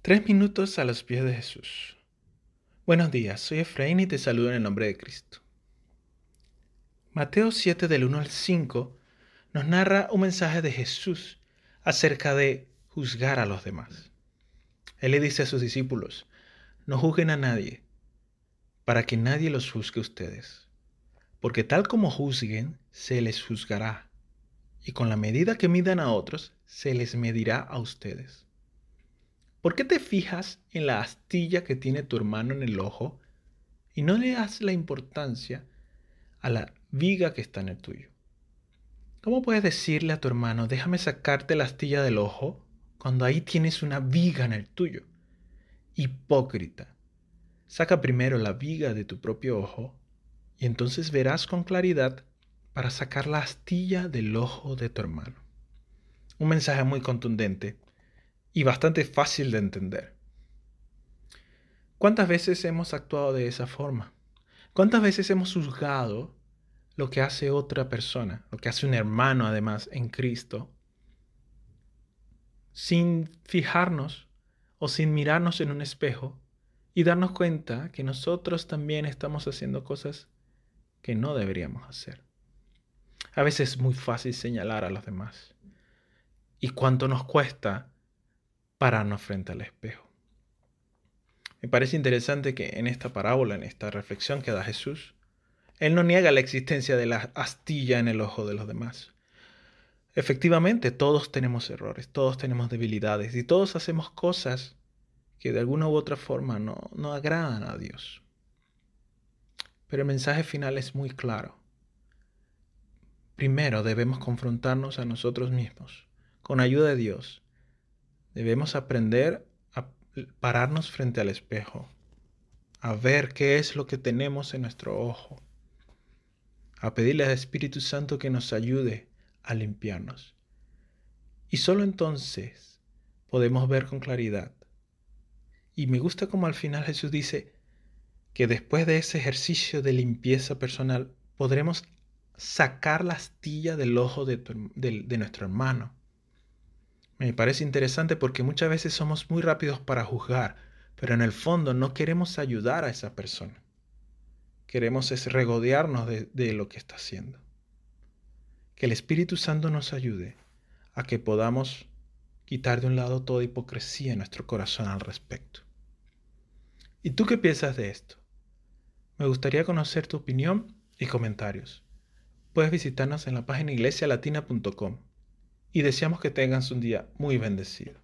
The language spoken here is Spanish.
Tres minutos a los pies de Jesús. Buenos días, soy Efraín y te saludo en el nombre de Cristo. Mateo 7 del 1 al 5 nos narra un mensaje de Jesús acerca de juzgar a los demás. Él le dice a sus discípulos, no juzguen a nadie, para que nadie los juzgue a ustedes, porque tal como juzguen, se les juzgará, y con la medida que midan a otros, se les medirá a ustedes. ¿Por qué te fijas en la astilla que tiene tu hermano en el ojo y no le das la importancia a la viga que está en el tuyo? ¿Cómo puedes decirle a tu hermano, déjame sacarte la astilla del ojo cuando ahí tienes una viga en el tuyo? Hipócrita. Saca primero la viga de tu propio ojo y entonces verás con claridad para sacar la astilla del ojo de tu hermano. Un mensaje muy contundente y bastante fácil de entender. ¿Cuántas veces hemos actuado de esa forma? ¿Cuántas veces hemos juzgado lo que hace otra persona, lo que hace un hermano además en Cristo, sin fijarnos o sin mirarnos en un espejo y darnos cuenta que nosotros también estamos haciendo cosas que no deberíamos hacer? A veces es muy fácil señalar a los demás. ¿Y cuánto nos cuesta pararnos frente al espejo. Me parece interesante que en esta parábola, en esta reflexión que da Jesús, Él no niega la existencia de la astilla en el ojo de los demás. Efectivamente, todos tenemos errores, todos tenemos debilidades y todos hacemos cosas que de alguna u otra forma no, no agradan a Dios. Pero el mensaje final es muy claro. Primero debemos confrontarnos a nosotros mismos, con ayuda de Dios, Debemos aprender a pararnos frente al espejo, a ver qué es lo que tenemos en nuestro ojo, a pedirle al Espíritu Santo que nos ayude a limpiarnos. Y solo entonces podemos ver con claridad. Y me gusta como al final Jesús dice que después de ese ejercicio de limpieza personal podremos sacar la astilla del ojo de, de nuestro hermano me parece interesante porque muchas veces somos muy rápidos para juzgar, pero en el fondo no queremos ayudar a esa persona. Queremos es regodearnos de, lo que está haciendo. Que el Espíritu Santo nos ayude a que podamos quitar de un lado toda hipocresía en nuestro corazón al respecto. ¿Y tú qué piensas de esto? Me gustaría conocer tu opinión y comentarios. Puedes visitarnos en la página iglesialatina.com y deseamos que tengas un día muy bendecido.